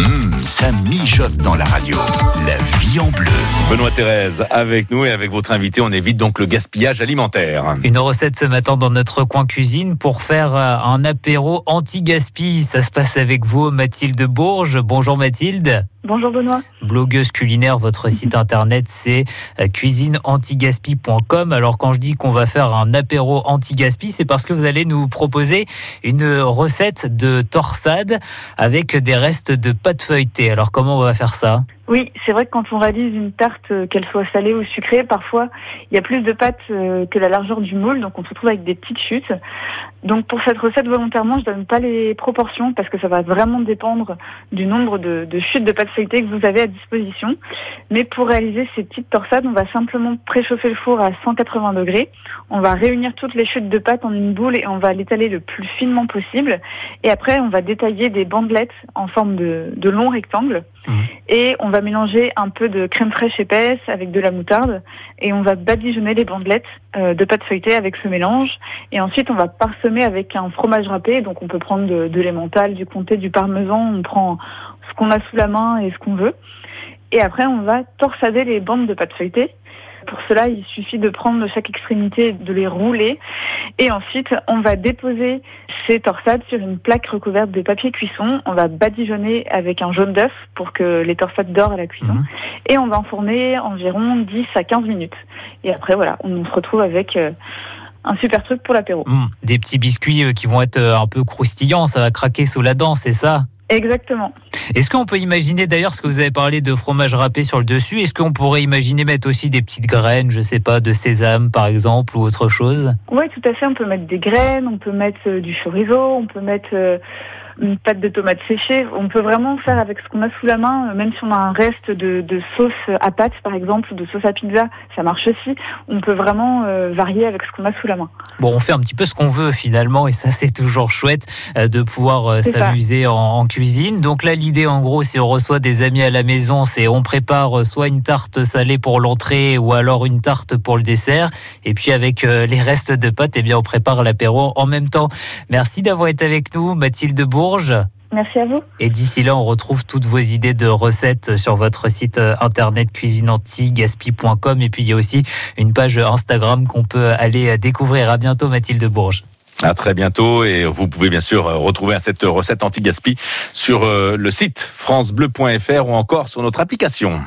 Hum, ça mijote dans la radio. La vie en bleu. Benoît Thérèse avec nous et avec votre invité, on évite donc le gaspillage alimentaire. Une recette ce matin dans notre coin cuisine pour faire euh, un apéro anti-gaspi. Ça se passe avec vous, Mathilde Bourges. Bonjour Mathilde. Bonjour Benoît. Blogueuse culinaire, votre site internet c'est euh, cuisineantigaspi.com. Alors quand je dis qu'on va faire un apéro anti-gaspi, c'est parce que vous allez nous proposer une recette de torsade avec des restes de pâte feuilletée. Alors comment on va faire ça? Oui, c'est vrai que quand on réalise une tarte, euh, qu'elle soit salée ou sucrée, parfois il y a plus de pâte euh, que la largeur du moule, donc on se retrouve avec des petites chutes. Donc pour cette recette volontairement, je donne pas les proportions parce que ça va vraiment dépendre du nombre de, chutes de pâte feuilletée que vous avez à disposition. Mais pour réaliser ces petites torsades, on va simplement préchauffer le four à 180 degrés. On va réunir toutes les chutes de pâte en une boule et on va l'étaler le plus finement possible. Et après, on va détailler des bandelettes en forme de, de longs rectangles. Mmh. Et on va mélanger un peu de crème fraîche épaisse avec de la moutarde. Et on va badigeonner les bandelettes euh, de pâte feuilletée avec ce mélange. Et ensuite, on va parsemer avec un fromage râpé. Donc, on peut prendre de, de l'emmental, du comté, du parmesan. On prend ce qu'on a sous la main et ce qu'on veut. Et après, on va torsader les bandes de pâte feuilletée. Pour cela, il suffit de prendre chaque extrémité, de les rouler. Et ensuite, on va déposer ces torsades sur une plaque recouverte de papier cuisson. On va badigeonner avec un jaune d'œuf pour que les torsades dorent à la cuisson. Mhm. Et on va enfourner environ 10 à 15 minutes. Et après, voilà, on se retrouve avec euh, un super truc pour l'apéro. Mmh, Des petits biscuits euh, qui vont être euh, un peu croustillants, ça va craquer sous la dent, c'est ça? Exactement. Est-ce qu'on peut imaginer d'ailleurs ce que vous avez parlé de fromage râpé sur le dessus Est-ce qu'on pourrait imaginer mettre aussi des petites graines, je sais pas, de sésame par exemple ou autre chose? Oui, tout à fait. On peut mettre des graines, on peut mettre euh, du chorizo, on peut mettre euh, une pâte de tomates séchée. On peut vraiment faire avec ce qu'on a sous la main, euh, même si on a un reste de, de sauce à pâte, par exemple, ou de sauce à pizza, ça marche aussi. On peut vraiment euh, varier avec ce qu'on a sous la main. Bon, on fait un petit peu ce qu'on veut finalement, et ça c'est toujours chouette euh, de pouvoir euh, s'amuser en, en cuisine. Donc là, l'idée en gros, si on reçoit des amis à la maison, c'est on prépare soit une tarte salée pour l'entrée, ou alors une tarte pour le dessert, et puis avec les restes de pâtes, eh bien on prépare l'apéro en même temps. Merci d'avoir été avec nous, Mathilde Bourges. Merci à vous. Et d'ici là, on retrouve toutes vos idées de recettes sur votre site euh, internet cuisineantigaspi.com. Et puis, il y a aussi une page Instagram qu'on peut aller euh, découvrir. À bientôt, Mathilde Bourges. À très bientôt et vous pouvez bien sûr euh, retrouver cette recette anti-gaspi sur le site francebleu.fr ou encore sur notre application.